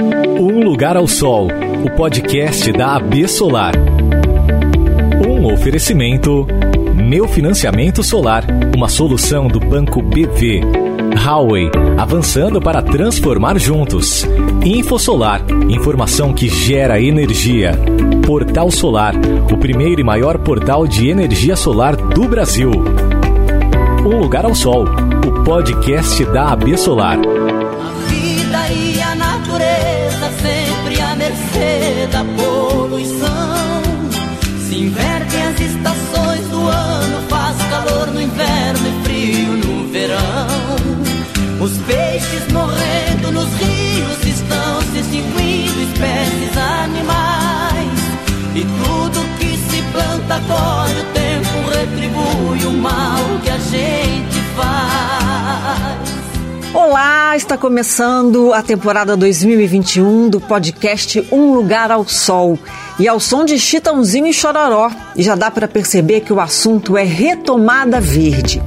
Um Lugar ao Sol, o podcast da AB Solar. Um oferecimento. Meu Financiamento Solar, uma solução do Banco BV. Huawei, avançando para transformar juntos. Infosolar, informação que gera energia. Portal Solar, o primeiro e maior portal de energia solar do Brasil. Um Lugar ao Sol, o podcast da AB Solar. O tempo, retribui o mal que a gente faz. Olá, está começando a temporada 2021 do podcast Um Lugar ao Sol. E ao som de Chitãozinho e Chororó. E já dá para perceber que o assunto é retomada verde.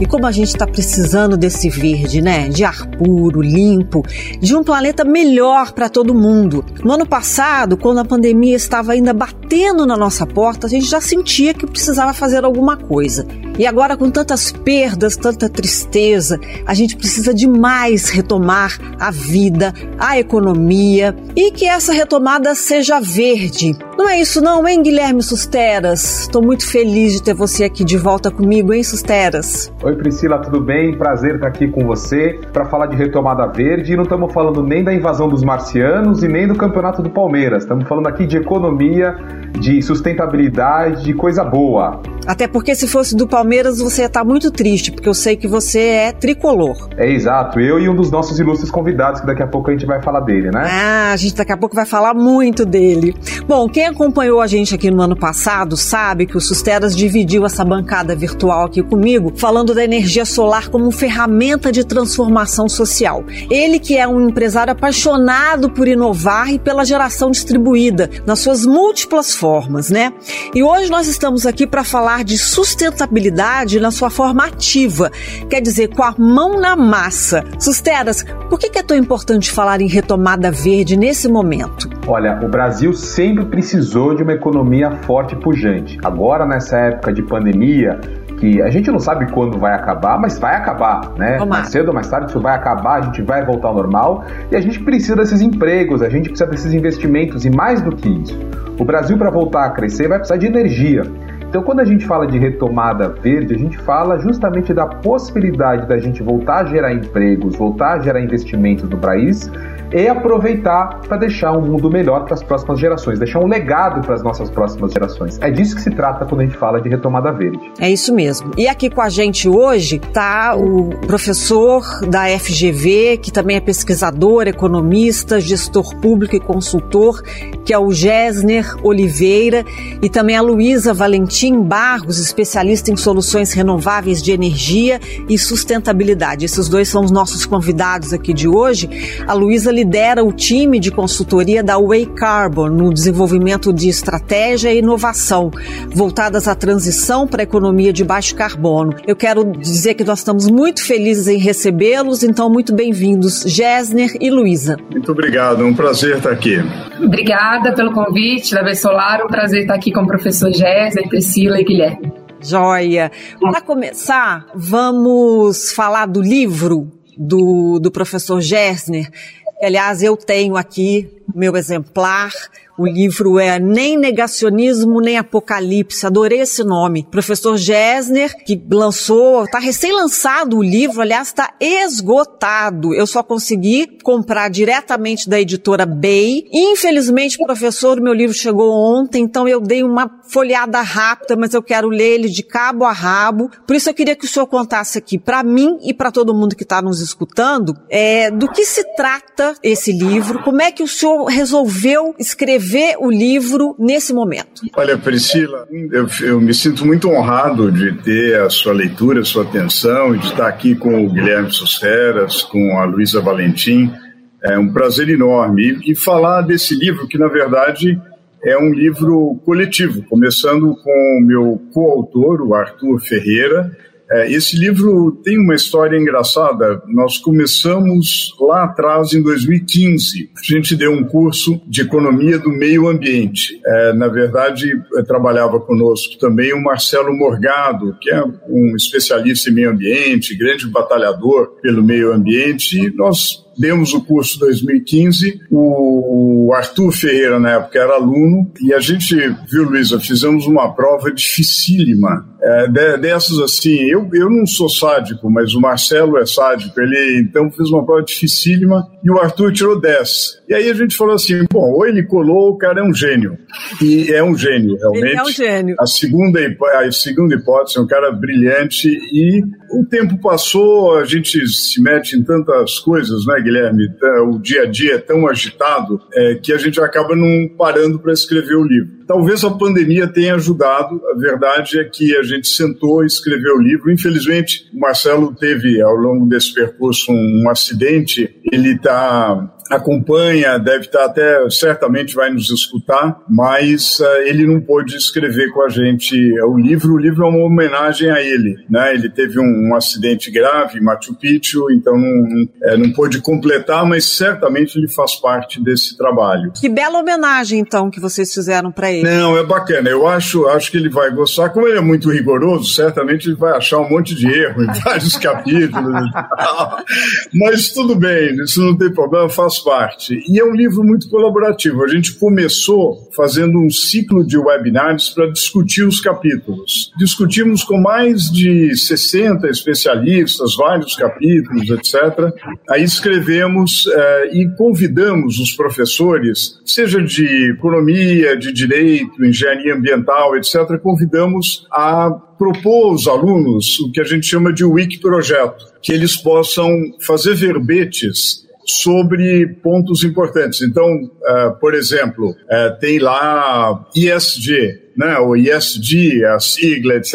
E como a gente está precisando desse verde, né? De ar puro, limpo, de um planeta melhor para todo mundo. No ano passado, quando a pandemia estava ainda batendo na nossa porta, a gente já sentia que precisava fazer alguma coisa. E agora, com tantas perdas, tanta tristeza, a gente precisa demais retomar a vida, a economia e que essa retomada seja verde. Não é isso, não, hein, Guilherme Susteras? Estou muito feliz de ter você aqui de volta comigo, hein, Susteras? Oi, Priscila, tudo bem? Prazer estar aqui com você para falar de retomada verde. E não estamos falando nem da invasão dos marcianos e nem do campeonato do Palmeiras. Estamos falando aqui de economia, de sustentabilidade, de coisa boa. Até porque se fosse do Palmeiras você ia estar muito triste, porque eu sei que você é tricolor. É exato, eu e um dos nossos ilustres convidados, que daqui a pouco a gente vai falar dele, né? Ah, a gente daqui a pouco vai falar muito dele. Bom, quem acompanhou a gente aqui no ano passado sabe que o Susteras dividiu essa bancada virtual aqui comigo, falando da energia solar como ferramenta de transformação social. Ele que é um empresário apaixonado por inovar e pela geração distribuída, nas suas múltiplas formas, né? E hoje nós estamos aqui para falar de sustentabilidade na sua forma ativa, quer dizer, com a mão na massa. Susteras, por que é tão importante falar em retomada verde nesse momento? Olha, o Brasil sempre precisou de uma economia forte e pujante. Agora, nessa época de pandemia, que a gente não sabe quando vai acabar, mas vai acabar, né? Tomara. Mais cedo ou mais tarde isso vai acabar, a gente vai voltar ao normal e a gente precisa desses empregos, a gente precisa desses investimentos e mais do que isso. O Brasil, para voltar a crescer, vai precisar de energia. Então, quando a gente fala de retomada verde, a gente fala justamente da possibilidade da gente voltar a gerar empregos, voltar a gerar investimentos no país e aproveitar para deixar um mundo melhor para as próximas gerações, deixar um legado para as nossas próximas gerações. É disso que se trata quando a gente fala de retomada verde. É isso mesmo. E aqui com a gente hoje está o professor da FGV, que também é pesquisador, economista, gestor público e consultor, que é o Gessner Oliveira, e também a Luísa Valentim Barros, especialista em soluções renováveis de energia e sustentabilidade. Esses dois são os nossos convidados aqui de hoje. A Luísa lidera o time de consultoria da Way Carbon no desenvolvimento de estratégia e inovação voltadas à transição para a economia de baixo carbono. Eu quero dizer que nós estamos muito felizes em recebê-los, então muito bem-vindos, Gessner e Luísa. Muito obrigado, um prazer estar aqui. Obrigada pelo convite da Vez Solar, um prazer estar aqui com o professor Gessner, Priscila e Guilherme. Joia! Para começar, vamos falar do livro do, do professor Gessner, aliás eu tenho aqui meu exemplar. O livro é Nem Negacionismo, Nem Apocalipse. Adorei esse nome. Professor Gessner, que lançou, está recém-lançado o livro, aliás, está esgotado. Eu só consegui comprar diretamente da editora Bay. Infelizmente, professor, meu livro chegou ontem, então eu dei uma folheada rápida, mas eu quero ler ele de cabo a rabo. Por isso eu queria que o senhor contasse aqui para mim e para todo mundo que está nos escutando, é, do que se trata esse livro, como é que o senhor resolveu escrever o livro nesse momento? Olha, Priscila, eu, eu, me sinto muito honrado de ter a sua leitura, a sua atenção, de estar aqui com o Guilherme Suceras, com a Luísa Valentim. É um prazer enorme. E falar desse livro, que na verdade é um livro coletivo, começando com o meu coautor, o Arthur Ferreira, É, esse livro tem uma história engraçada. Nós começamos lá atrás, em 2015. A gente deu um curso de economia do meio ambiente. É, na verdade, trabalhava conosco também o Marcelo Morgado, que é um especialista em meio ambiente, grande batalhador pelo meio ambiente. E nós demos o curso 2015, o Arthur Ferreira, na época, era aluno, e a gente, viu, Luísa, fizemos uma prova dificílima. É, dessas assim, eu, eu não sou sádico, mas o Marcelo é sádico, ele então fez uma prova dificílima e o Arthur tirou 10. E aí a gente falou assim: bom, ou ele colou, o cara é um gênio. E é um gênio, realmente. Ele é um gênio. A segunda, a segunda hipótese é um cara brilhante e o tempo passou, a gente se mete em tantas coisas, né, Guilherme? O dia a dia é tão agitado é, que a gente acaba não parando para escrever o livro. Talvez a pandemia tenha ajudado. A verdade é que a gente sentou e escreveu o livro. Infelizmente, o Marcelo teve, ao longo desse percurso, um, acidente. Ele está acompanha, deve estar até, certamente vai nos escutar, mas uh, ele não pôde escrever com a gente o livro. O livro é uma homenagem a ele, né? Ele teve um, um acidente grave em Machu Picchu, então não, é, não pôde completar, mas certamente ele faz parte desse trabalho. Que bela homenagem, então, que vocês fizeram para ele. Não, é bacana. Eu acho, acho que ele vai gostar. Como ele é muito rigoroso, certamente ele vai achar um monte de erro em vários capítulos. mas tudo bem, isso não tem problema, faz parte. E é um livro muito colaborativo. A gente começou fazendo um ciclo de webinários para discutir os capítulos. Discutimos com mais de 60 especialistas, vários capítulos, etc. Aí escrevemos eh, e convidamos os professores, seja de economia, de direito, engenharia ambiental, etc., convidamos a propor aos alunos o que a gente chama de Wiki Projeto, que eles possam fazer verbetes sobre pontos importantes. Então, uh, por exemplo, uh, tem lá ISG, né, o ISD, a sigla, etc.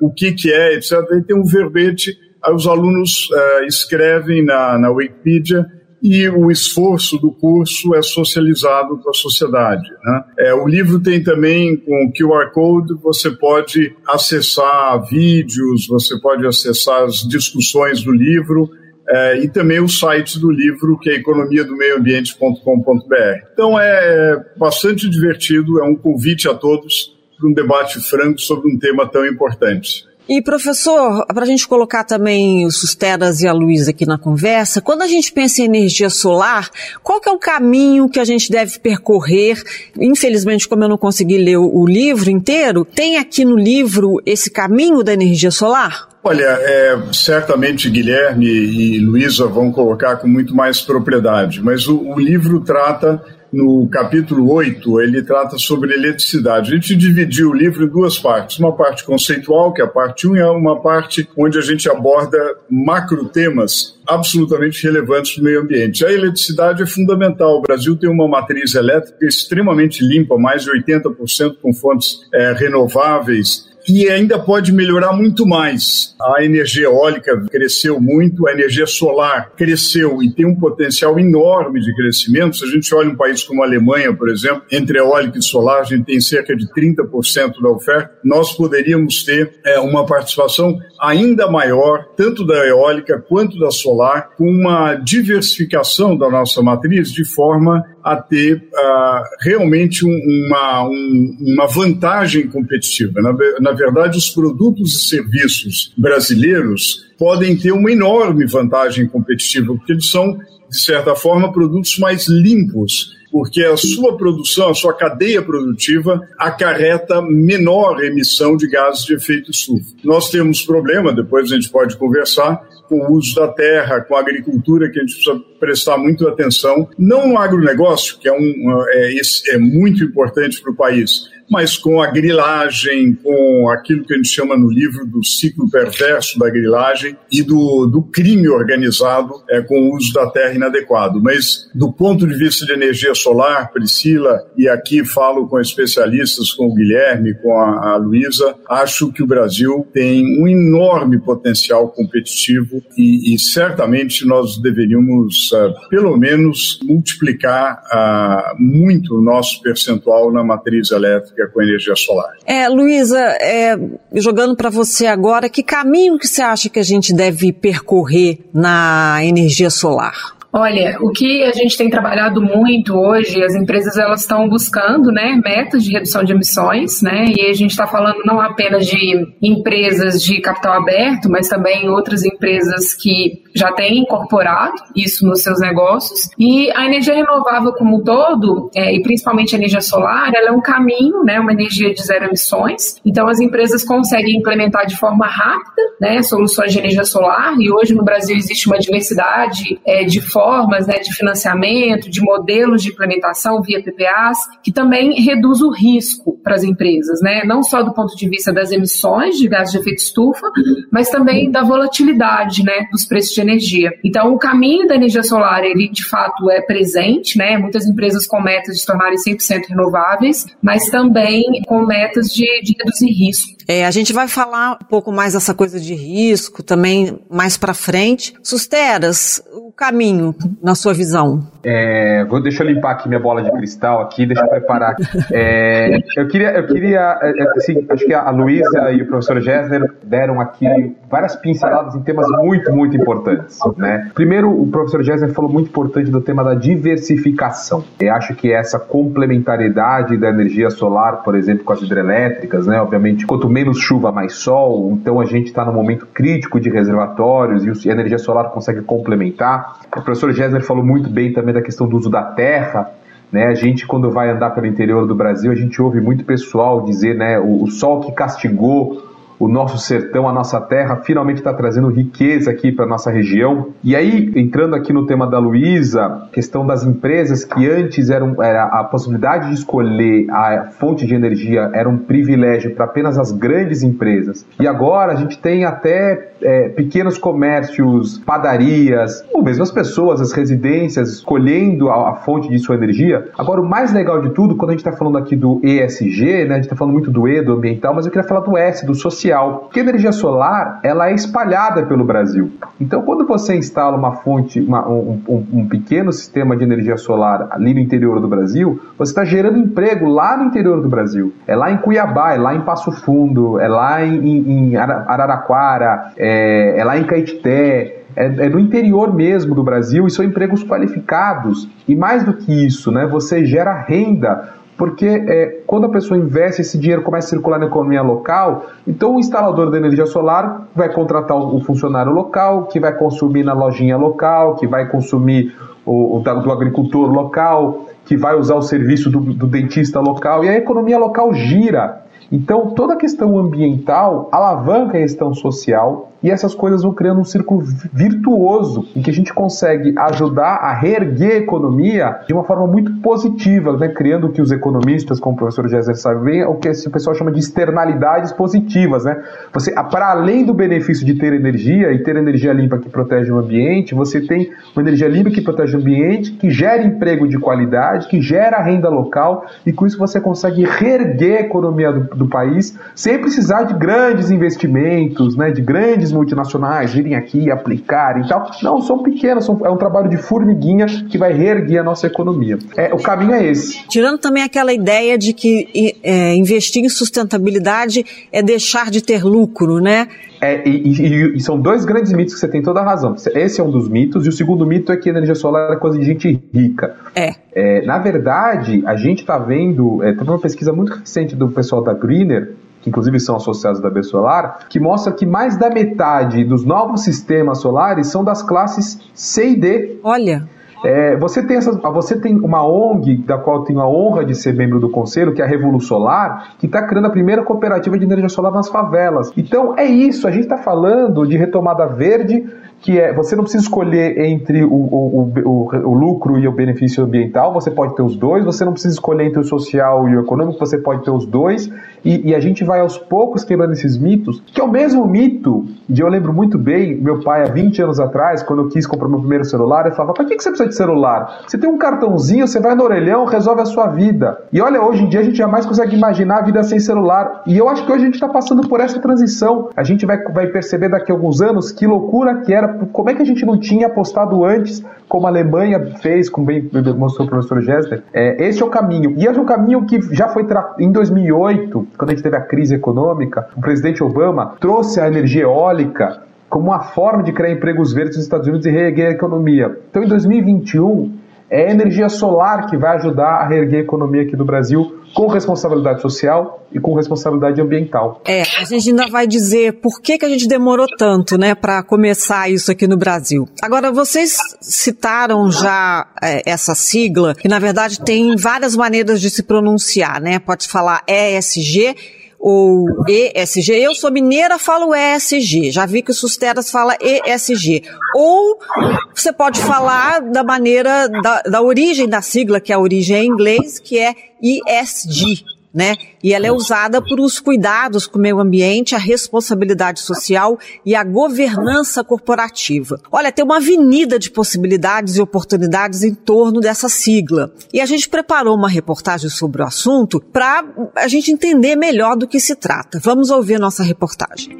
O que, que é, etc. E tem um verbete, aí os alunos uh, escrevem na, na Wikipedia e o esforço do curso é socializado com a sociedade. Né? É, o livro tem também com QR Code, você pode acessar vídeos, você pode acessar as discussões do livro, é, e também o site do livro, que é economia do meio ambiente.com.br. Então é bastante divertido, é um convite a todos para um debate franco sobre um tema tão importante. E professor, para a gente colocar também o Susteras e a Luísa aqui na conversa, quando a gente pensa em energia solar, qual que é o caminho que a gente deve percorrer? Infelizmente, como eu não consegui ler o livro inteiro, tem aqui no livro esse caminho da energia solar? Olha, é, certamente Guilherme e Luísa vão colocar com muito mais propriedade, mas o, o livro trata no capítulo 8, ele trata sobre eletricidade. A gente dividiu o livro em duas partes. Uma parte conceitual, que é a parte 1, e uma parte onde a gente aborda macro temas absolutamente relevantes para o meio ambiente. A eletricidade é fundamental. O Brasil tem uma matriz elétrica extremamente limpa, mais de 80% com fontes é, renováveis e ainda pode melhorar muito mais. A energia eólica cresceu muito, a energia solar cresceu e tem um potencial enorme de crescimento. Se a gente olha um país como a Alemanha, por exemplo, entre eólica e solar, a gente tem cerca de 30% da oferta, nós poderíamos ter é, uma participação ainda maior, tanto da eólica quanto da solar, com uma diversificação da nossa matriz de forma a ter uh, realmente um, uma, um, uma vantagem competitiva. Na, na verdade, os produtos e serviços brasileiros podem ter uma enorme vantagem competitiva, porque eles são, de certa forma, produtos mais limpos porque a sua produção, a sua cadeia produtiva acarreta menor emissão de gases de efeito estufa. Nós temos problema, depois a gente pode conversar, com o uso da terra, com a agricultura, que a gente precisa prestar muito atenção, não no agronegócio, que é, um, é, é muito importante para o país, mas com a grilagem, com aquilo que a gente chama no livro do ciclo perverso da grilagem e do, do crime organizado é, com o uso da terra inadequado. Mas do ponto de vista de energia solar, Priscila, e aqui falo com especialistas, com o Guilherme, com a, a Luísa, acho que o Brasil tem um enorme potencial competitivo e, e certamente nós deveríamos, uh, pelo menos, multiplicar uh, muito o nosso percentual na matriz elétrica elétrica com energia solar. É, Luísa, é, jogando para você agora, que caminho que você acha que a gente deve percorrer na energia solar? Olha, o que a gente tem trabalhado muito hoje, as empresas elas estão buscando, né, metas de redução de emissões, né, e a gente está falando não apenas de empresas de capital aberto, mas também outras empresas que já têm incorporado isso nos seus negócios. E a energia renovável como um todo, é, e principalmente a energia solar, ela é um caminho, né, uma energia de zero emissões. Então as empresas conseguem implementar de forma rápida, né, soluções de energia solar. E hoje no Brasil existe uma diversidade é, de formas né, de financiamento, de modelos de implementação via PPAs, que também reduz o risco para as empresas, né? não só do ponto de vista das emissões de gases de efeito estufa, mas também da volatilidade né, dos preços de energia. Então, o caminho da energia solar, ele de fato é presente, né? muitas empresas com metas de se tornarem 100% renováveis, mas também com metas de, de reduzir risco. É, a gente vai falar um pouco mais dessa coisa de risco também mais para frente. Susteras, o caminho, na sua visão? É, vou deixar eu limpar aqui minha bola de cristal aqui, deixa eu preparar. É, eu queria, eu queria é, é, assim, acho que a Luísa e o professor Gessner deram aqui várias pinceladas em temas muito, muito importantes. Né? Primeiro, o professor Gessner falou muito importante do tema da diversificação. Eu acho que essa complementariedade da energia solar, por exemplo, com as hidrelétricas, né? obviamente, quanto menos chuva, mais sol, então a gente está no momento crítico de reservatórios e a energia solar consegue complementar. O professor Gessner falou muito bem também da questão do uso da terra, né, a gente, quando vai andar pelo interior do Brasil, a gente ouve muito pessoal dizer, né, o, o sol que castigou o nosso sertão, a nossa terra, finalmente está trazendo riqueza aqui para nossa região. E aí, entrando aqui no tema da Luísa, questão das empresas que antes eram era a possibilidade de escolher a fonte de energia era um privilégio para apenas as grandes empresas. E agora a gente tem até é, pequenos comércios, padarias, ou mesmo as pessoas, as residências, escolhendo a, a fonte de sua energia. Agora, o mais legal de tudo, quando a gente está falando aqui do ESG, né, a gente está falando muito do E, do ambiental, mas eu queria falar do S, do social porque a energia solar ela é espalhada pelo Brasil. Então, quando você instala uma fonte, uma, um, um, um, pequeno sistema de energia solar ali no interior do Brasil, você está gerando emprego lá no interior do Brasil. É lá em Cuiabá, é lá em Passo Fundo, é lá em, em Araraquara, é, é lá em Caetité, é, é, no interior mesmo do Brasil e são empregos qualificados. E mais do que isso, né, você gera renda porque é, quando a pessoa investe, esse dinheiro começa a circular na economia local, então o instalador da energia solar vai contratar o funcionário local, que vai consumir na lojinha local, que vai consumir o, o do agricultor local, que vai usar o serviço do, do dentista local, e a economia local gira. Então, toda a questão ambiental alavanca a questão social, e essas coisas vão criando um círculo virtuoso em que a gente consegue ajudar a reerguer a economia de uma forma muito positiva, né? criando o que os economistas, como o professor Jéssica sabe bem, o que o pessoal chama de externalidades positivas. Né? Você, para além do benefício de ter energia e ter energia limpa que protege o ambiente, você tem uma energia limpa que protege o ambiente, que gera emprego de qualidade, que gera renda local e com isso você consegue reerguer a economia do, do país sem precisar de grandes investimentos, né? de grandes multinacionais virem aqui aplicar e tal. Não, são pequenas, são, é um trabalho de formiguinha que vai reerguer a nossa economia. É, o caminho é esse. Tirando também aquela ideia de que é, investir em sustentabilidade é deixar de ter lucro, né? É, e, e, e, são dois grandes mitos que você tem toda a razão. Esse é um dos mitos, e o segundo mito é que energia solar é coisa de gente rica. É. é na verdade, a gente está vendo, é, tem uma pesquisa muito recente do pessoal da Greener, que inclusive são associados da B Solar, que mostra que mais da metade dos novos sistemas solares são das classes C e D. Olha. É, você, tem essas, você tem uma ONG, da qual eu tenho a honra de ser membro do conselho, que é a Revolu Solar, que está criando a primeira cooperativa de energia solar nas favelas. Então é isso, a gente está falando de retomada verde que é você não precisa escolher entre o, o, o, o, lucro e o benefício ambiental, você pode ter os dois, você não precisa escolher entre o social e o econômico, você pode ter os dois, e, e, a gente vai aos poucos quebrando esses mitos, que é o mesmo mito eu lembro muito bem, meu pai há 20 anos atrás, quando eu quis comprar meu primeiro celular, ele falava, para que, que você precisa de celular? Você tem um cartãozinho, você vai no orelhão, resolve a sua vida. E olha, hoje em dia a gente jamais consegue imaginar a vida sem celular, e eu acho que hoje a gente está passando por essa transição, a gente vai, vai perceber daqui a alguns anos que loucura que era como é que a gente não tinha apostado antes, como a Alemanha fez, como bem mostrou o professor Gessler. É, esse é o caminho. E esse é o caminho que já foi em 2008, quando a gente teve a crise econômica, o presidente Obama trouxe a energia eólica como uma forma de criar empregos verdes nos Estados Unidos e reerguer a economia. Então, em 2021, é a energia solar que vai ajudar a reerguer a economia aqui do Brasil com responsabilidade social e com responsabilidade ambiental. É, a gente ainda vai dizer por que, que a gente demorou tanto, né, para começar isso aqui no Brasil. Agora, vocês citaram já é, essa sigla, que na verdade tem várias maneiras de se pronunciar, né? Pode falar ESG ou ESG. Eu sou mineira, falo ESG. Já vi que o Susteras fala ESG. Ou você pode falar da maneira, da, da origem da sigla, que é a origem em inglês, que é ESG, né? E ela é usada por os cuidados com o meio ambiente, a responsabilidade social e a governança corporativa. Olha, tem uma avenida de possibilidades e oportunidades em torno dessa sigla. E a gente preparou uma reportagem sobre o assunto para a gente entender melhor do que se trata. Vamos ouvir a nossa reportagem.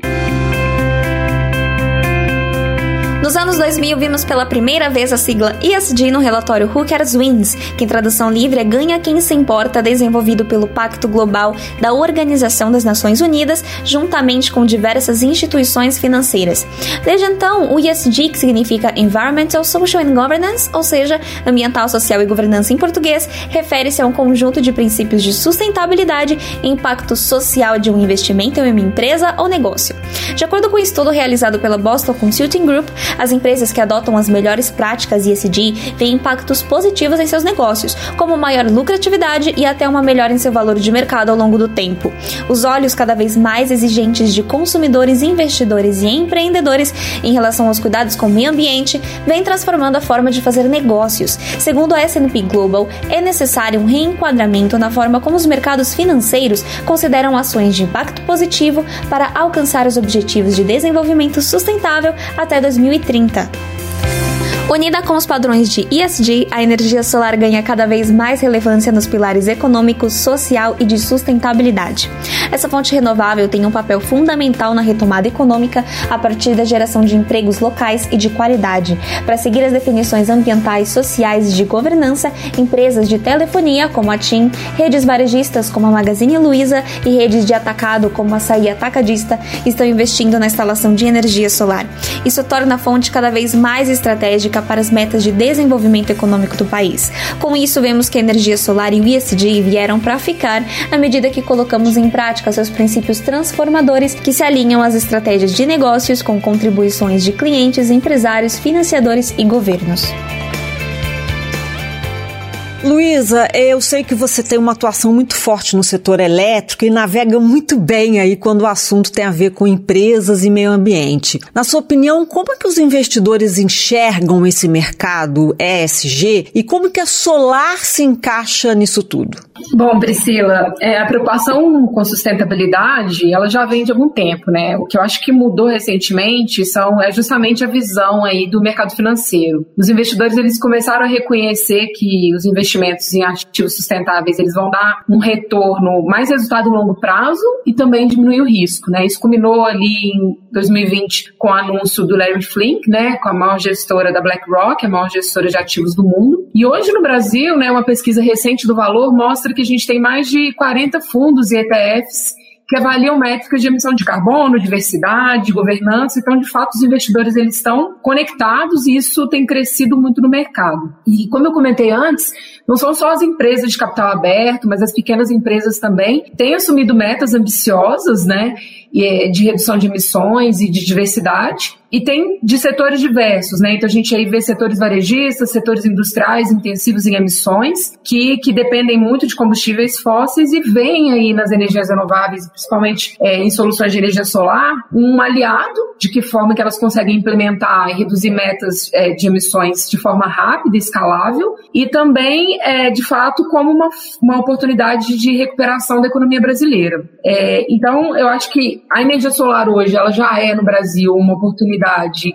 Nos anos 2000, vimos pela primeira vez a sigla ESG no relatório Who Cares Wins, que em tradução livre é Ganha Quem Se Importa, desenvolvido pelo Pacto Global da Organização das Nações Unidas, juntamente com diversas instituições financeiras. Desde então, o ESG, que significa Environmental, Social and Governance, ou seja, ambiental, social e governança em português, refere-se a um conjunto de princípios de sustentabilidade e impacto social de um investimento em uma empresa ou negócio. De acordo com um estudo realizado pela Boston Consulting Group, as empresas que adotam as melhores práticas ESG têm impactos positivos em seus negócios, como maior lucratividade e até uma melhora em seu valor de mercado ao longo do tempo. Os olhos cada vez mais exigentes de consumidores, investidores e empreendedores em relação aos cuidados com o meio ambiente vem transformando a forma de fazer negócios. Segundo a S&P Global, é necessário um reenquadramento na forma como os mercados financeiros consideram ações de impacto positivo para alcançar os objetivos de desenvolvimento sustentável até 2030 2030. Unida com os padrões de ESG, a energia solar ganha cada vez mais relevância nos pilares econômico, social e de sustentabilidade. Essa fonte renovável tem um papel fundamental na retomada econômica a partir da geração de empregos locais e de qualidade. Para seguir as definições ambientais, sociais e de governança, empresas de telefonia como a TIM, redes varejistas como a Magazine Luiza e redes de atacado como a Açaí Atacadista estão investindo na instalação de energia solar. Isso torna a fonte cada vez mais estratégica para as metas de desenvolvimento econômico do país. Com isso, vemos que a energia solar e o ESG vieram para ficar à medida que colocamos em prática seus princípios transformadores que se alinham às estratégias de negócios com contribuições de clientes, empresários, financiadores e governos. Luísa, eu sei que você tem uma atuação muito forte no setor elétrico e navega muito bem aí quando o assunto tem a ver com empresas e meio ambiente. Na sua opinião, como é que os investidores enxergam esse mercado ESG e como que a Solar se encaixa nisso tudo? Bom, Priscila, é, a preocupação com sustentabilidade, ela já vem de algum tempo, né? O que eu acho que mudou recentemente são, é justamente a visão aí do mercado financeiro. Os investidores, eles começaram a reconhecer que os investimentos em ativos sustentáveis, eles vão dar um retorno, mais resultado em longo prazo e também diminuir o risco, né? Isso culminou ali em 2020 com o anúncio do Larry Flink, né? Com a maior gestora da BlackRock, a maior gestora de ativos do mundo. E hoje no Brasil, né, uma pesquisa recente do Valor mostra que a gente tem mais de 40 fundos e ETFs que avaliam métricas de emissão de carbono, diversidade, governança. Então, de fato, os investidores eles estão conectados e isso tem crescido muito no mercado. E como eu comentei antes, não são só as empresas de capital aberto, mas as pequenas empresas também têm assumido metas ambiciosas, né, de redução de emissões e de diversidade e tem de setores diversos, né? Então a gente aí vê setores varejistas, setores industriais intensivos em emissões, que, que dependem muito de combustíveis fósseis e vem aí nas energias renováveis, principalmente é, em soluções de energia solar, um aliado de que forma que elas conseguem implementar e reduzir metas é, de emissões de forma rápida e escalável, e também, é, de fato, como uma, uma oportunidade de recuperação da economia brasileira. É, então, eu acho que a energia solar hoje ela já é no Brasil uma oportunidade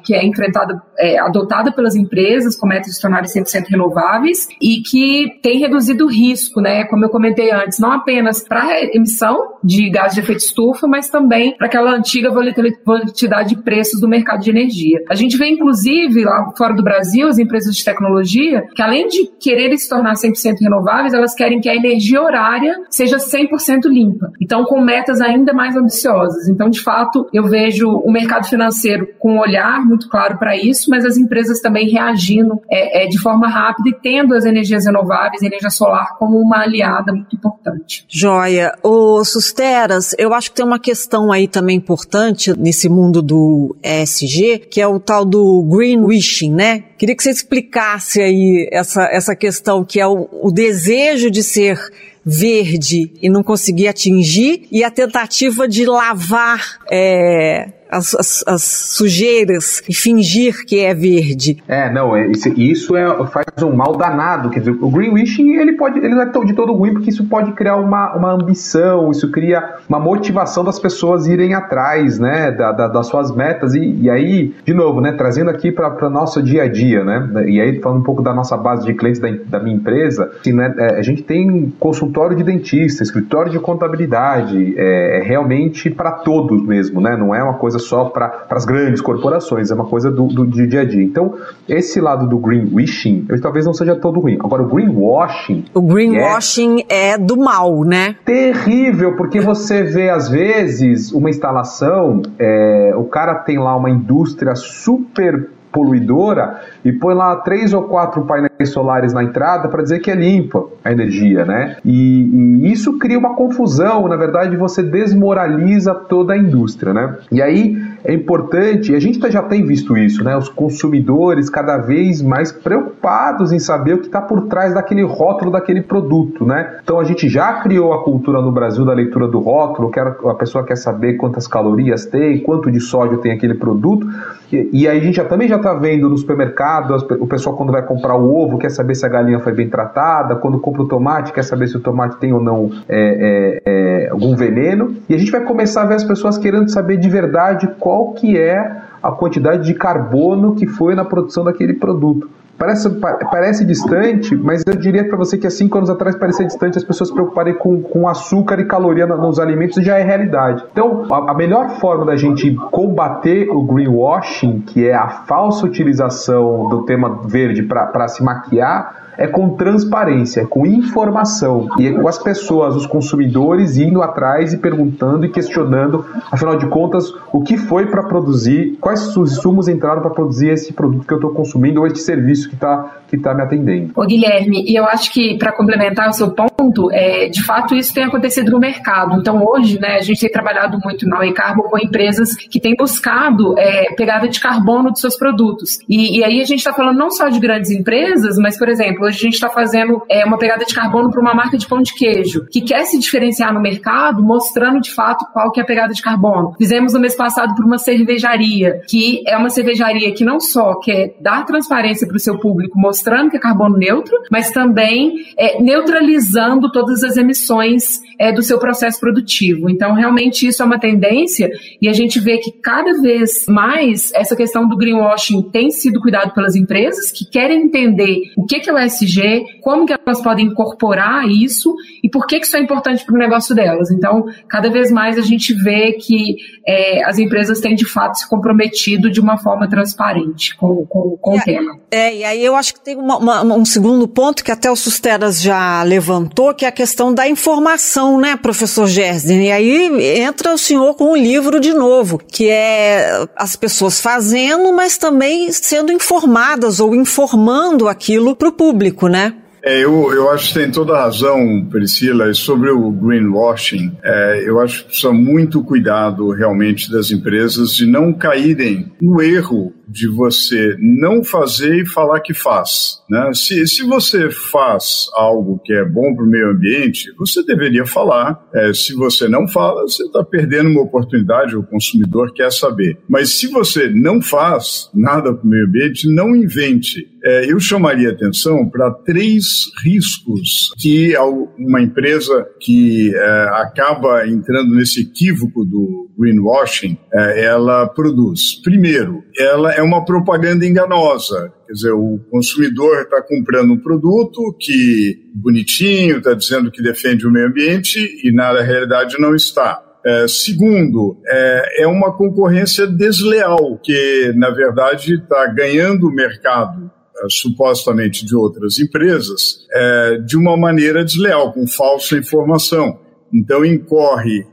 que é enfrentada, é, adotada pelas empresas com metas de tornarem 100% renováveis e que tem reduzido o risco, né? Como eu comentei antes, não apenas para emissão de gás de efeito estufa, mas também para aquela antiga volatilidade de preços do mercado de energia. A gente vê, inclusive, lá fora do Brasil, as empresas de tecnologia, que além de quererem se tornar 100% renováveis, elas querem que a energia horária seja 100% limpa. Então, com metas ainda mais ambiciosas. Então, de fato, eu vejo o mercado financeiro com um olhar muito claro para isso, mas as empresas também reagindo é, é, de forma rápida e tendo as energias renováveis, energia solar, como uma aliada muito importante. Joia. O Susteras, eu acho que tem uma questão aí também importante nesse mundo do ESG, que é o tal do greenwashing, né? Queria que você explicasse aí essa, essa questão que é o, o desejo de ser verde e não conseguir atingir e a tentativa de lavar é, as, as, as, sujeiras e fingir que é verde. É, não, é, isso, é, faz um mal danado. Quer dizer, o greenwashing ele pode, ele não é de todo ruim porque isso pode criar uma, uma ambição, isso cria uma motivação das pessoas irem atrás, né, da, da, das suas metas e, e, aí, de novo, né, trazendo aqui para nosso dia a dia, né, e aí falando um pouco da nossa base de clientes da, da minha empresa, assim, né, é, a gente tem consultório de dentista, escritório de contabilidade, é, é realmente para todos mesmo, né, não é uma coisa só para as grandes corporações, é uma coisa do, do, do, dia a dia. Então, esse lado do greenwashing, ele talvez não seja todo ruim. Agora, o greenwashing. O greenwashing é, é do mal, né? Terrível, porque você vê, às vezes, uma instalação, é, o cara tem lá uma indústria super poluidora e põe lá três ou quatro painéis solares na entrada para dizer que é limpa a energia, né? E, e, isso cria uma confusão, na verdade você desmoraliza toda a indústria, né? E aí é importante, a gente já tem visto isso, né? Os consumidores cada vez mais preocupados em saber o que está por trás daquele rótulo daquele produto, né? Então a gente já criou a cultura no Brasil da leitura do rótulo, que a pessoa quer saber quantas calorias tem, quanto de sódio tem aquele produto, e, e aí a gente já, também já está vendo no supermercado, o pessoal quando vai comprar o ovo quer saber se a galinha foi bem tratada, quando compra o tomate quer saber se o tomate tem ou não é, é, é, algum veneno, e a gente vai começar a ver as pessoas querendo saber de verdade qual qual que é a quantidade de carbono que foi na produção daquele produto. Parece, parece distante, mas eu diria para você que há cinco anos atrás parecia distante as pessoas se preocuparem com, com açúcar e caloria nos alimentos já é realidade. Então, a, a melhor forma da gente combater o greenwashing, que é a falsa utilização do tema verde para se maquiar, é com transparência, é com informação e é com as pessoas, os consumidores indo atrás e perguntando e questionando, afinal de contas, o que foi para produzir, quais insumos entraram para produzir esse produto que eu estou consumindo ou este serviço que está que tá me atendendo. Ô Guilherme, e eu acho que para complementar o seu ponto, é, de fato isso tem acontecido no mercado. Então hoje, né, a gente tem trabalhado muito na Carbo com empresas que têm buscado é, pegada de carbono dos seus produtos. E, e aí a gente está falando não só de grandes empresas, mas por exemplo Hoje a gente está fazendo é, uma pegada de carbono para uma marca de pão de queijo, que quer se diferenciar no mercado, mostrando de fato qual que é a pegada de carbono. Fizemos no mês passado para uma cervejaria, que é uma cervejaria que não só quer dar transparência para o seu público, mostrando que é carbono neutro, mas também é, neutralizando todas as emissões é, do seu processo produtivo. Então, realmente, isso é uma tendência e a gente vê que cada vez mais essa questão do greenwashing tem sido cuidado pelas empresas que querem entender o que, que é o ESG, como que elas podem incorporar isso e por que, que isso é importante para o negócio delas. Então, cada vez mais a gente vê que é, as empresas têm de fato se comprometido de uma forma transparente com, com, com o tema. É, e aí eu acho que tem uma, uma, um segundo ponto que até o Susteras já levantou, que é a questão da informação, né, professor Gersden? E aí entra o senhor com um livro de novo, que é as pessoas fazendo, mas também sendo informadas ou informando aquilo para o público, né? É, eu, eu acho que tem toda a razão, Priscila, sobre o greenwashing. É, eu acho que precisa muito cuidado realmente das empresas de não caírem no erro de você não fazer e falar que faz. Né? Se, se você faz algo que é bom para o meio ambiente, você deveria falar. É, se você não fala, você está perdendo uma oportunidade, o consumidor quer saber. Mas se você não faz nada para o meio ambiente, não invente. É, eu chamaria atenção para três riscos que uma empresa que é, acaba entrando nesse equívoco do greenwashing, é, ela produz. Primeiro, ela é uma propaganda enganosa. Quer dizer, o consumidor está comprando um produto que bonitinho, está dizendo que defende o meio ambiente e na realidade não está. É, segundo, é, é, uma concorrência desleal, que na verdade está ganhando o mercado é, supostamente de outras empresas é, de uma maneira desleal, com falsa informação. Então, incorre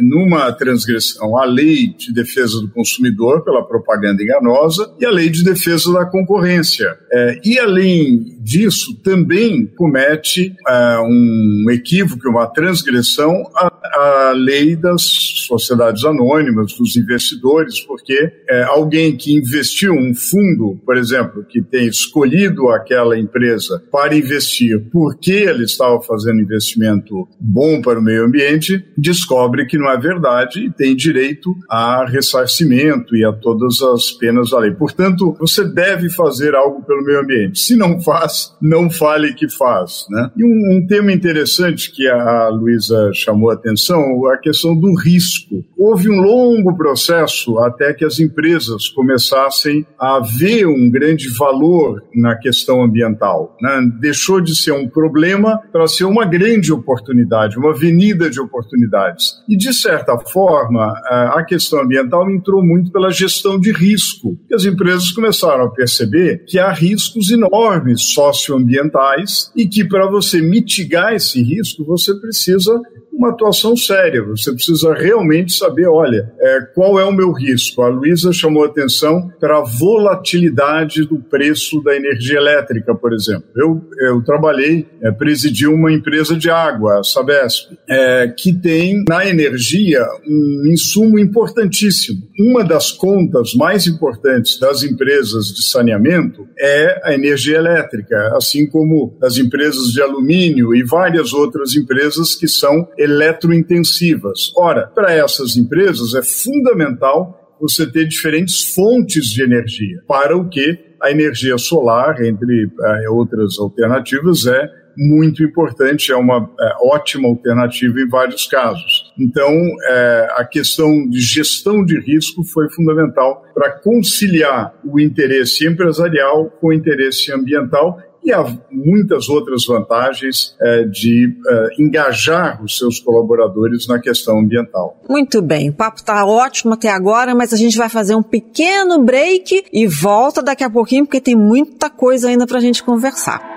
numa transgressão a lei de defesa do consumidor pela propaganda enganosa e a lei de defesa da concorrência. É, e, além disso, também comete é, um equívoco, uma transgressão à, à, lei das sociedades anônimas, dos investidores, porque é, alguém que investiu um fundo, por exemplo, que tem escolhido aquela empresa para investir porque ele estava fazendo investimento bom para o meio ambiente, descobre que não é verdade e tem direito a ressarcimento e a todas as penas da lei. Portanto, você deve fazer algo pelo meio ambiente. Se não faz, não fale que faz. Né? E um, um tema interessante que a Luísa chamou a atenção, a questão do risco. Houve um longo processo até que as empresas começassem a ver um grande valor na questão ambiental. Né? Deixou de ser um problema para ser uma grande oportunidade, uma avenida de oportunidades. E, de certa forma, a questão ambiental entrou muito pela gestão de risco, que as empresas começaram a perceber que há riscos enormes socioambientais e que, para você mitigar esse risco, você precisa uma atuação séria. Você precisa realmente saber, olha, é, qual é o meu risco. A Luísa chamou atenção para a volatilidade do preço da energia elétrica, por exemplo. Eu, eu trabalhei, é, presidi uma empresa de água, a Sabesp, é, que tem na energia um insumo importantíssimo. Uma das contas mais importantes das empresas de saneamento é a energia elétrica, assim como as empresas de alumínio e várias outras empresas que são eletrointensivas. Ora, para essas empresas é fundamental você ter diferentes fontes de energia, para o que a energia solar, entre uh, outras alternativas, é muito importante, é uma é, ótima alternativa em vários casos. Então, é, a questão de gestão de risco foi fundamental para conciliar o interesse empresarial com o interesse ambiental e há muitas outras vantagens é, de é, engajar os seus colaboradores na questão ambiental. Muito bem, o papo está ótimo até agora, mas a gente vai fazer um pequeno break e volta daqui a pouquinho porque tem muita coisa ainda para a gente conversar.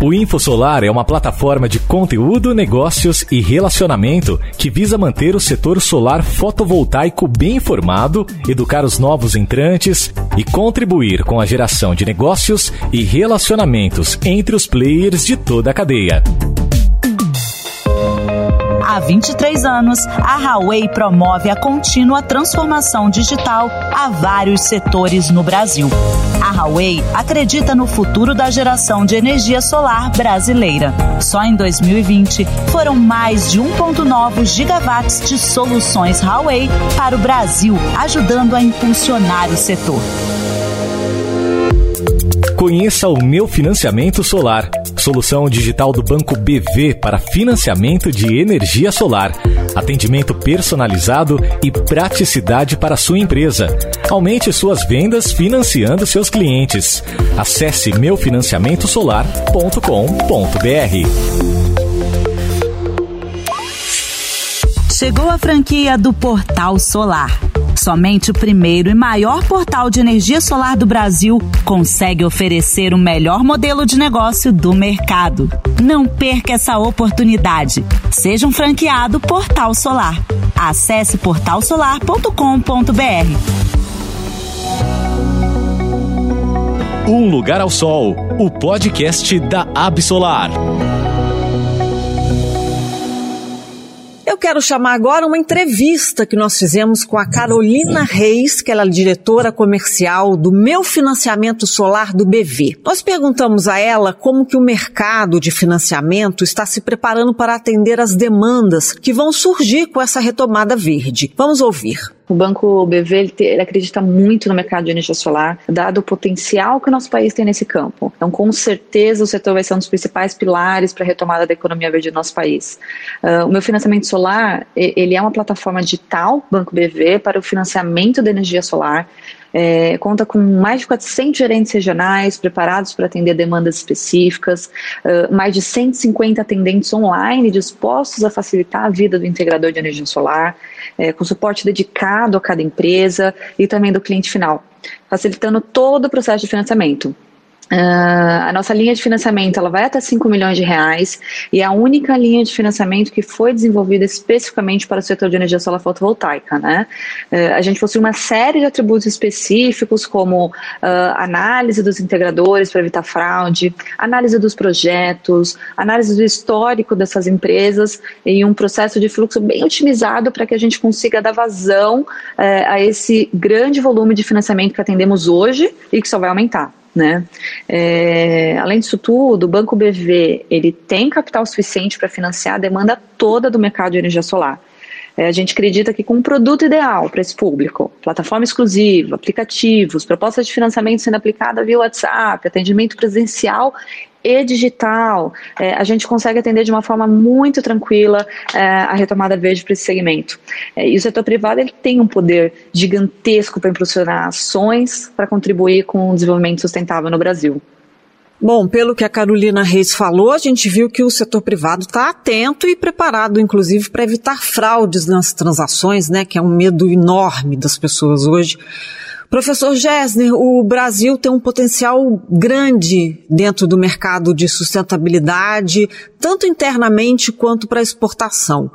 O InfoSolar é uma plataforma de conteúdo, negócios e relacionamento que visa manter o setor solar fotovoltaico bem informado, educar os novos entrantes e contribuir com a geração de negócios e relacionamentos entre os players de toda a cadeia. Há 23 anos, a Huawei promove a contínua transformação digital a vários setores no Brasil. A Huawei acredita no futuro da geração de energia solar brasileira. Só em 2020 foram mais de 1,9 gigawatts de soluções Huawei para o Brasil, ajudando a impulsionar o setor. Conheça o Meu Financiamento Solar, solução digital do Banco BV para financiamento de energia solar, atendimento personalizado e praticidade para sua empresa. Aumente suas vendas financiando seus clientes. Acesse meufinanciamentosolar.com.br. Chegou a franquia do Portal Solar Somente o primeiro e maior portal de energia solar do Brasil consegue oferecer o melhor modelo de negócio do mercado. Não perca essa oportunidade. Seja um franqueado Portal Solar. Acesse portalsolar.com.br. Um Lugar ao Sol, o podcast da Absolar. Eu quero chamar agora uma entrevista que nós fizemos com a Carolina Reis, que ela é diretora comercial do Meu Financiamento Solar do BV. Nós perguntamos a ela como que o mercado de financiamento está se preparando para atender as demandas que vão surgir com essa retomada verde. Vamos ouvir. O Banco BV ele, te, ele acredita muito no mercado de energia solar, dado o potencial que o nosso país tem nesse campo. Então, com certeza, o setor vai ser um dos principais pilares para a retomada da economia verde do nosso país. Uh, o meu financiamento solar, ele é uma plataforma digital, Banco BV, para o financiamento da energia solar. É, conta com mais de 400 gerentes regionais preparados para atender demandas específicas, uh, mais de 150 atendentes online dispostos a facilitar a vida do integrador de energia solar é, com suporte dedicado a cada empresa e também do cliente final, facilitando todo o processo de financiamento. Uh, a nossa linha de financiamento ela vai até 5 milhões de reais e é a única linha de financiamento que foi desenvolvida especificamente para o setor de energia solar fotovoltaica. Né? Uh, a gente possui uma série de atributos específicos, como uh, análise dos integradores para evitar fraude, análise dos projetos, análise do histórico dessas empresas e um processo de fluxo bem otimizado para que a gente consiga dar vazão a esse grande volume de financiamento que atendemos hoje e que só vai aumentar. Né? É, além disso tudo, o Banco BV ele tem capital suficiente para financiar a demanda toda do mercado de energia solar. É, a gente acredita que com um produto ideal para esse público, plataforma exclusiva, aplicativos, propostas de financiamento sendo aplicada via WhatsApp, atendimento presencial e digital, é, a gente consegue atender de uma forma muito tranquila é, a retomada verde para esse segmento. É, e o setor privado ele tem um poder gigantesco para impulsionar ações para contribuir com o desenvolvimento sustentável no Brasil. Bom, pelo que a Carolina Reis falou, a gente viu que o setor privado está atento e preparado, inclusive, para evitar fraudes nas transações, né, que é um medo enorme das pessoas hoje. Professor Gessner, o Brasil tem um potencial grande dentro do mercado de sustentabilidade, tanto internamente quanto para exportação.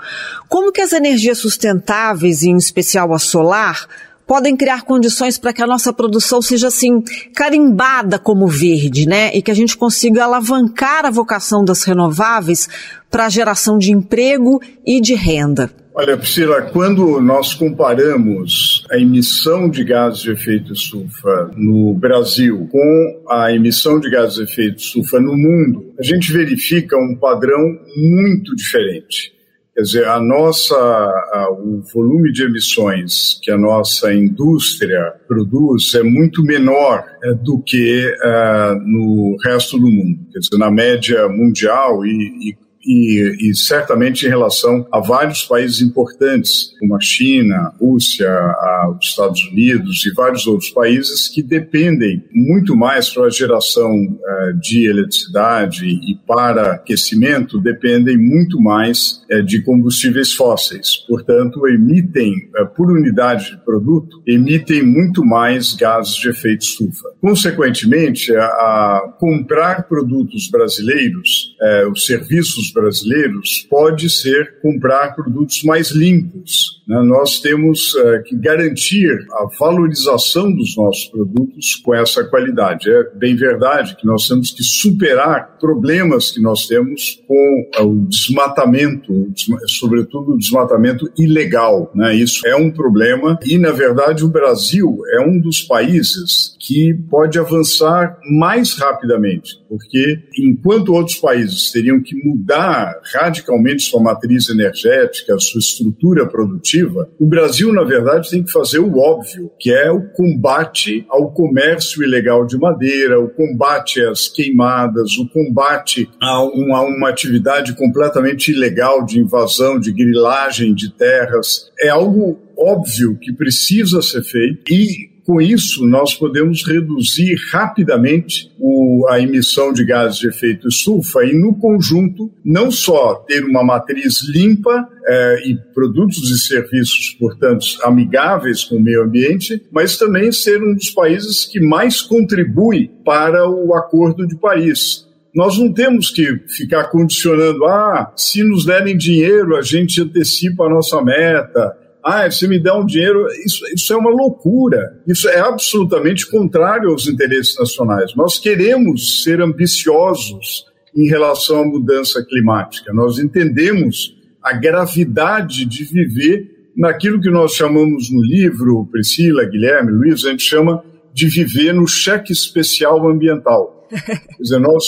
Como que as energias sustentáveis, em especial a solar, podem criar condições para que a nossa produção seja assim carimbada como verde, né? E que a gente consiga alavancar a vocação das renováveis para a geração de emprego e de renda. Olha, Priscila, quando nós comparamos a emissão de gases de efeito estufa no Brasil com a emissão de gases de efeito estufa no mundo, a gente verifica um padrão muito diferente. Quer dizer, a nossa, a, o volume de emissões que a nossa indústria produz é muito menor é, do que uh, no resto do mundo. Quer dizer, na média mundial e, e e, e, certamente em relação a vários países importantes, como a China, a Rússia, a, os Estados Unidos e vários outros países que dependem muito mais para a geração uh, de eletricidade e para aquecimento, dependem muito mais uh, de combustíveis fósseis. Portanto, emitem, uh, por unidade de produto, emitem muito mais gases de efeito estufa. Consequentemente, a, a comprar produtos brasileiros, os serviços brasileiros pode ser comprar produtos mais limpos. Né? Nós temos uh, que garantir a valorização dos nossos produtos com essa qualidade. É bem verdade que nós temos que superar problemas que nós temos com uh, o desmatamento, sobretudo o desmatamento ilegal. Né? Isso é um problema e, na verdade, o Brasil é um dos países que pode avançar mais rapidamente, porque enquanto outros países teriam que mudar mudar radicalmente sua matriz energética, sua estrutura produtiva, o Brasil, na verdade, tem que fazer o óbvio, que é o combate ao comércio ilegal de madeira, o combate às queimadas, o combate a uma, a uma atividade completamente ilegal de invasão, de grilagem de terras. É algo óbvio que precisa ser feito e com isso, nós podemos reduzir rapidamente o, a emissão de gases de efeito estufa e, no conjunto, não só ter uma matriz limpa é, e produtos e serviços, portanto, amigáveis com o meio ambiente, mas também ser um dos países que mais contribui para o Acordo de Paris. Nós não temos que ficar condicionando, ah, se nos derem dinheiro, a gente antecipa a nossa meta, ah, se me dá um dinheiro, isso, isso é uma loucura. Isso é absolutamente contrário aos interesses nacionais. Nós queremos ser ambiciosos em relação à mudança climática. Nós entendemos a gravidade de viver naquilo que nós chamamos no livro, Priscila, Guilherme, Luiz, a gente chama de viver no cheque especial ambiental. Quer dizer, nós,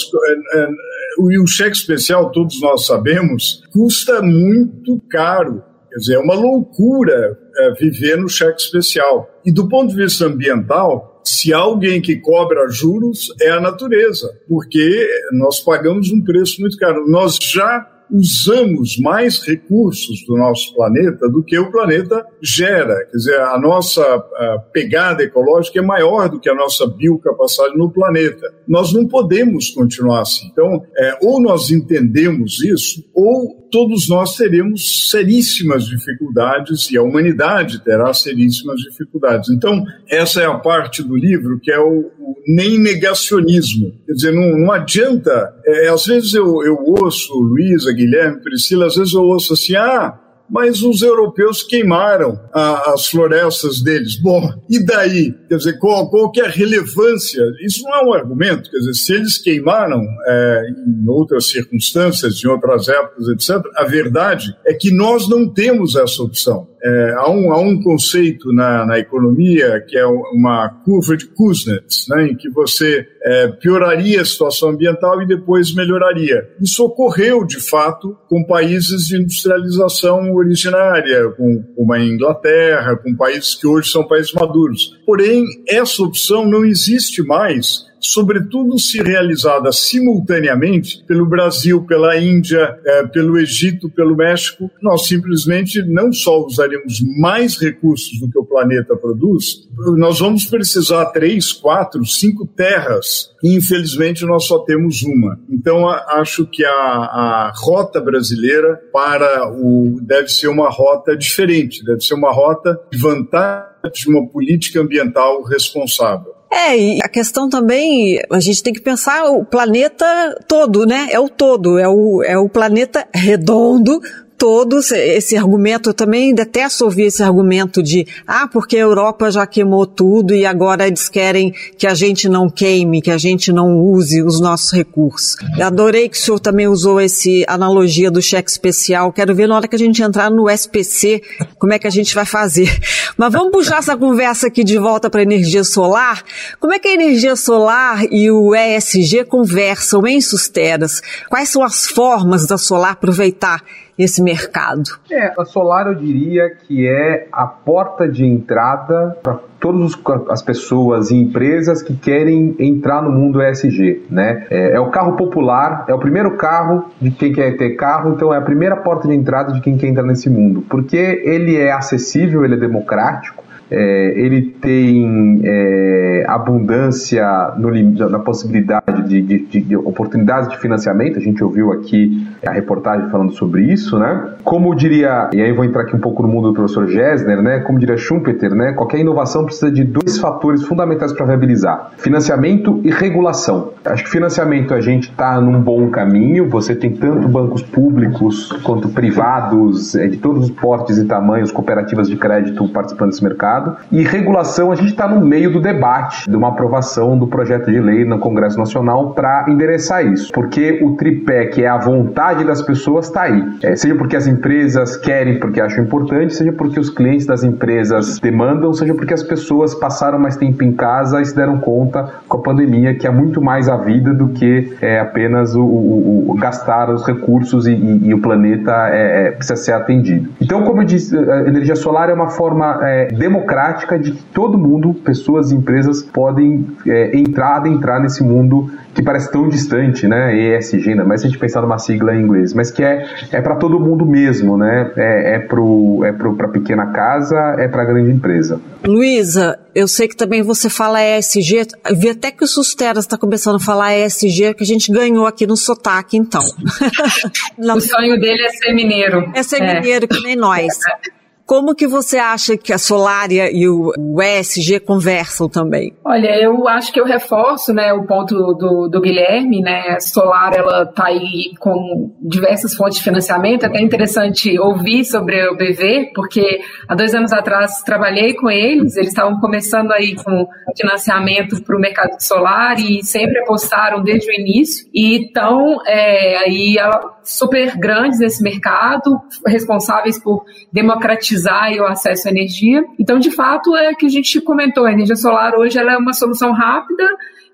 é, é, e o cheque especial, todos nós sabemos, custa muito caro. Quer dizer, é uma loucura é, viver no cheque especial. E do ponto de vista ambiental, se alguém que cobra juros, é a natureza, porque nós pagamos um preço muito caro. Nós já usamos mais recursos do nosso planeta do que o planeta gera. Quer dizer, a nossa a pegada ecológica é maior do que a nossa biocapacidade no planeta. Nós não podemos continuar assim. Então, é, ou nós entendemos isso, ou todos nós teremos seríssimas dificuldades e a humanidade terá seríssimas dificuldades. Então, essa é a parte do livro que é o, o nem negacionismo. Quer dizer, não, não adianta. É, às vezes eu, eu ouço, Luísa, Guilherme, Priscila, às vezes eu ouço assim, ah, mas os europeus queimaram a, as florestas deles. Bom, e daí? Quer dizer, qual, qual que é a relevância? Isso não é um argumento. Quer dizer, se eles queimaram é, em outras circunstâncias, em outras épocas, etc., a verdade é que nós não temos essa opção. É, há, um, há um conceito na, na economia que é uma curva de Kuznets, né, em que você é, pioraria a situação ambiental e depois melhoraria. Isso ocorreu, de fato, com países de industrialização originária, com, como a Inglaterra, com países que hoje são países maduros. Porém, essa opção não existe mais sobretudo se realizada simultaneamente pelo Brasil, pela Índia, é, pelo Egito, pelo México, nós simplesmente não só usaríamos mais recursos do que o planeta produz, nós vamos precisar três, quatro, cinco terras e infelizmente nós só temos uma. Então acho que a, a rota brasileira para o deve ser uma rota diferente, deve ser uma rota de vantagem de uma política ambiental responsável. É, e a questão também, a gente tem que pensar o planeta todo, né? É o todo, é o, é o planeta redondo, todos esse argumento, eu também detesto ouvir esse argumento de, ah, porque a Europa já queimou tudo e agora eles querem que a gente não queime, que a gente não use os nossos recursos. Eu adorei que o senhor também usou esse analogia do cheque especial. Quero ver na hora que a gente entrar no SPC, como é que a gente vai fazer. Mas vamos puxar essa conversa aqui de volta para a energia solar. Como é que a energia solar e o ESG conversam em Susteras? Quais são as formas da solar aproveitar esse mercado? É, a Solar eu diria que é a porta de entrada para todas as pessoas e empresas que querem entrar no mundo ESG, né? É, é, o carro popular, é o primeiro carro de quem quer ter carro, então é a primeira porta de entrada de quem quer entrar nesse mundo, porque ele é acessível, ele é democrático, é, ele tem é, abundância no, na possibilidade de, de, de, oportunidades de financiamento. A gente ouviu aqui a reportagem falando sobre isso, né? Como diria, e aí vou entrar aqui um pouco no mundo do professor Gessner, né? Como diria Schumpeter, né? Qualquer inovação precisa de dois fatores fundamentais para viabilizar: financiamento e regulação. Acho que financiamento a gente está num bom caminho. Você tem tanto bancos públicos quanto privados, é, de todos os portes e tamanhos, cooperativas de crédito participando desse mercado mercado. E regulação, a gente está no meio do debate de uma aprovação do projeto de lei no Congresso Nacional para endereçar isso. Porque o tripé, que é a vontade das pessoas, está aí. É, seja porque as empresas querem, porque acham importante, seja porque os clientes das empresas demandam, seja porque as pessoas passaram mais tempo em casa e se deram conta com a pandemia que é muito mais a vida do que é, apenas o, o, o gastar os recursos e, e, e o planeta é, é, precisa ser atendido. Então, como eu disse, a energia solar é uma forma é, democrática democrática de que todo mundo, pessoas e empresas, podem é, entrar, adentrar nesse mundo que parece tão distante, né? ESG, né? mas se a gente pensar numa sigla em inglês, mas que é, é para todo mundo mesmo, né? É, é para é pro, pequena casa, é para grande empresa. Luísa, eu sei que também você fala ESG, vi até que o Susteras está começando a falar ESG, que a gente ganhou aqui no sotaque, então. o sonho dele é ser mineiro. É ser é. mineiro, que nem nós. Como que você acha que a Solária e o, ESG conversam também? Olha, eu acho que eu reforço, né, o ponto do, do Guilherme, né, a Solar, ela tá aí com diversas fontes de financiamento, é até interessante ouvir sobre o BV, porque há dois anos atrás trabalhei com eles, eles estavam começando aí com financiamento para o mercado solar e sempre apostaram desde o início, e estão é, aí super grandes nesse mercado, responsáveis por democratizar o acesso à energia. Então, de fato, é que a gente comentou, a energia solar hoje ela é uma solução rápida,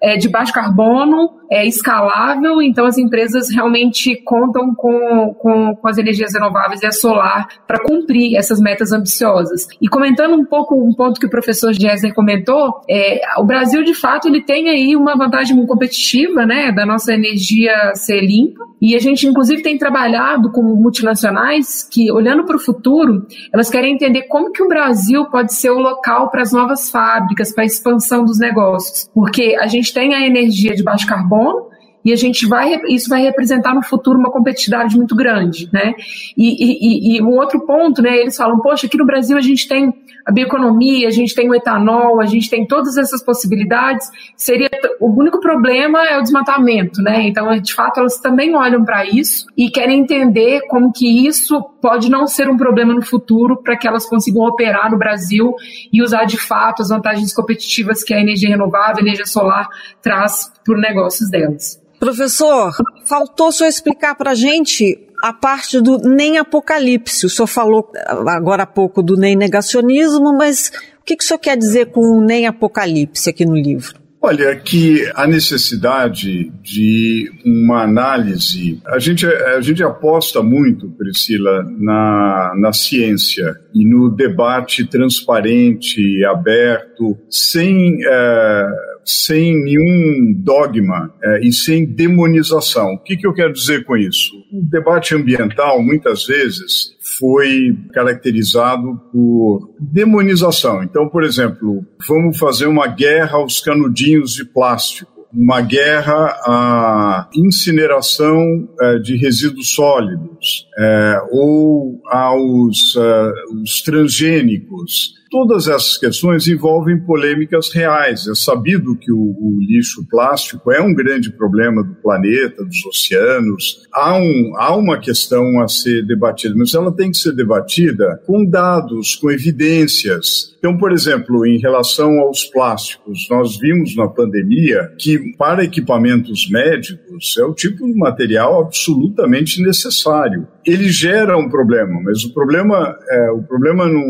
é, de baixo carbono, é escalável, então as empresas realmente contam com, com, com as energias renováveis e a solar para cumprir essas metas ambiciosas. E comentando um pouco um ponto que o professor Gessner comentou, é, o Brasil de fato ele tem aí uma vantagem competitiva, né, da nossa energia ser limpa, e a gente inclusive tem trabalhado com multinacionais que olhando para o futuro, elas querem entender como que o Brasil pode ser o local para as novas fábricas, para a expansão dos negócios, porque a gente tem a energia de baixo carbono, e a gente vai isso vai representar no futuro uma competitividade muito grande, né? E, e, e um outro ponto, né? Eles falam, poxa, aqui no Brasil a gente tem a bioeconomia, a gente tem o etanol, a gente tem todas essas possibilidades. Seria o único problema é o desmatamento, né? Então, de fato, elas também olham para isso e querem entender como que isso pode não ser um problema no futuro para que elas consigam operar no Brasil e usar de fato as vantagens competitivas que a energia renovável, a energia solar traz para os negócios delas. Professor, faltou só explicar para a gente a parte do nem apocalipse. O senhor falou agora há pouco do nem negacionismo, mas o que, que o senhor quer dizer com o nem apocalipse aqui no livro? Olha, que a necessidade de uma análise. A gente, a gente aposta muito, Priscila, na, na ciência e no debate transparente, aberto, sem. É, sem nenhum dogma é, e sem demonização. O que, que eu quero dizer com isso? O debate ambiental, muitas vezes, foi caracterizado por demonização. Então, por exemplo, vamos fazer uma guerra aos canudinhos de plástico uma guerra à incineração é, de resíduos sólidos é, ou aos é, os transgênicos Todas essas questões envolvem polêmicas reais. É sabido que o, o, lixo plástico é um grande problema do planeta, dos oceanos. Há, um, há uma questão a ser debatida, mas ela tem que ser debatida com dados, com evidências. Então, por exemplo, em relação aos plásticos, nós vimos na pandemia que para equipamentos médicos é o tipo de material absolutamente necessário ele gera um problema, mas o problema, é, o problema não,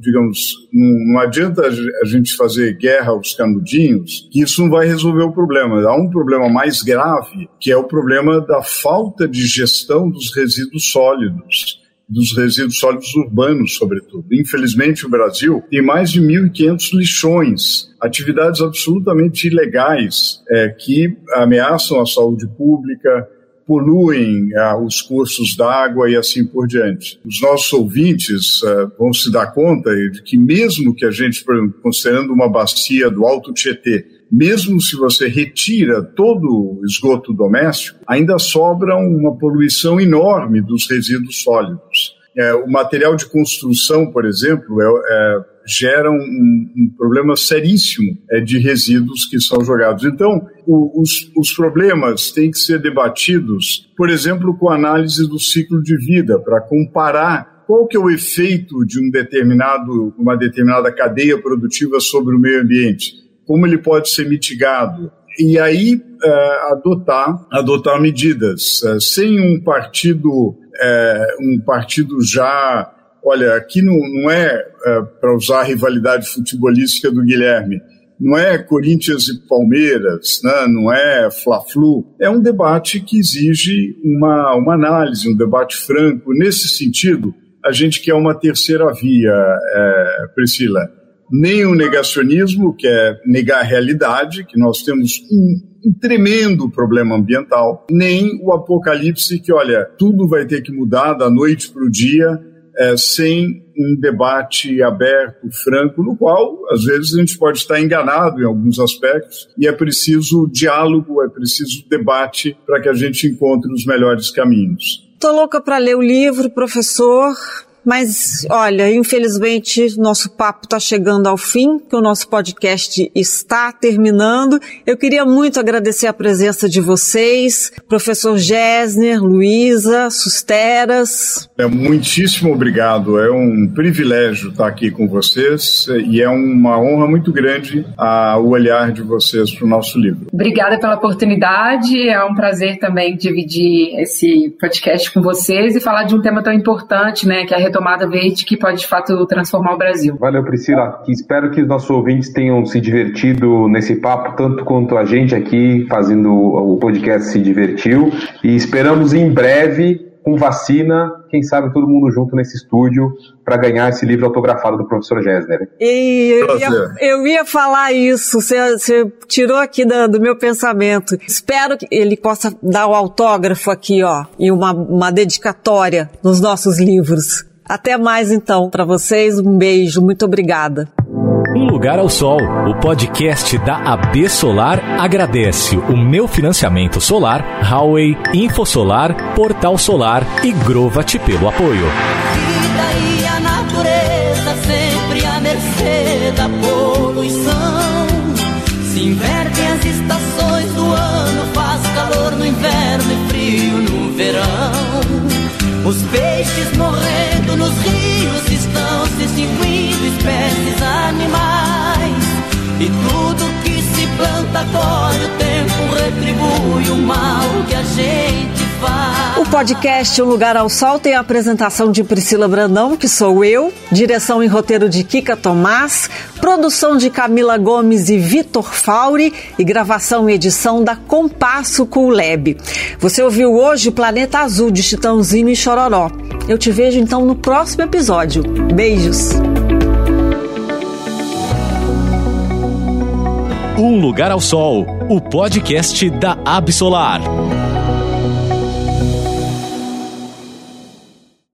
digamos, não, não, adianta a gente fazer guerra aos canudinhos, que isso não vai resolver o problema. Há um problema mais grave, que é o problema da falta de gestão dos resíduos sólidos dos resíduos sólidos urbanos, sobretudo. Infelizmente, o Brasil tem mais de 1.500 lixões, atividades absolutamente ilegais é, que ameaçam a saúde pública, poluem ah, os cursos d'água e assim por diante. Os nossos ouvintes ah, vão se dar conta de que mesmo que a gente, considerando uma bacia do Alto Tietê, mesmo se você retira todo o esgoto doméstico, ainda sobra uma poluição enorme dos resíduos sólidos. É, o material de construção, por exemplo, é, é, gera um, um, problema seríssimo é, de resíduos que são jogados. Então, o, os, os problemas têm que ser debatidos, por exemplo, com análise do ciclo de vida, para comparar qual que é o efeito de um determinado, uma determinada cadeia produtiva sobre o meio ambiente, como ele pode ser mitigado, e aí uh, adotar, adotar medidas, uh, sem um partido é, um partido já. Olha, aqui não, não é, é para usar a rivalidade futebolística do Guilherme, não é Corinthians e Palmeiras, né? não é Fla-Flu, é um debate que exige uma, uma análise, um debate franco. Nesse sentido, a gente quer uma terceira via, é, Priscila. Nem o negacionismo, que é negar a realidade, que nós temos um um tremendo problema ambiental, nem o apocalipse que, olha, tudo vai ter que mudar da noite para o dia, é, sem um debate aberto, franco, no qual, às vezes, a gente pode estar enganado em alguns aspectos, e é preciso diálogo, é preciso debate para que a gente encontre os melhores caminhos. Estou louca para ler o livro, professor. Mas olha, infelizmente nosso papo está chegando ao fim, que o nosso podcast está terminando. Eu queria muito agradecer a presença de vocês, professor Gessner, Luísa, Susteras. É, muitíssimo obrigado. É um privilégio estar aqui com vocês e é uma honra muito grande a, o olhar de vocês para o nosso livro. Obrigada pela oportunidade. É um prazer também dividir esse podcast com vocês e falar de um tema tão importante, né, que é a retomada verde, que pode de fato transformar o Brasil. Valeu, Priscila. Espero que os nossos ouvintes tenham se divertido nesse papo tanto quanto a gente aqui fazendo o podcast se divertiu e esperamos em breve com vacina, quem sabe todo mundo junto nesse estúdio para ganhar esse livro autografado do professor Gessner. E eu, ia, eu ia falar isso, você, você tirou aqui do, do, meu pensamento. Espero que ele possa dar o autógrafo aqui, ó, e uma, uma dedicatória nos nossos livros. Até mais então para vocês, um beijo, muito obrigada. Um Lugar ao Sol, o podcast da AB Solar agradece o meu financiamento solar, Huawei, Infosolar, Portal Solar e Grovat pelo apoio. Vida e a natureza sempre à mercê da poluição. Se invertem as estações do ano, faz calor no inverno e frio no verão. Os peixes nos rios estão se extinguindo, espécies animais. E tudo que se planta colhe, o tempo retribui o mal que a gente podcast Um Lugar ao Sol tem a apresentação de Priscila Brandão, que sou eu, direção e roteiro de Kika Tomás, produção de Camila Gomes e Vitor Fauri e gravação e edição da Compasso Cool Você ouviu hoje Planeta Azul de Chitãozinho e Chororó. Eu te vejo então no próximo episódio. Beijos! Um Lugar ao Sol, o podcast da Absolar.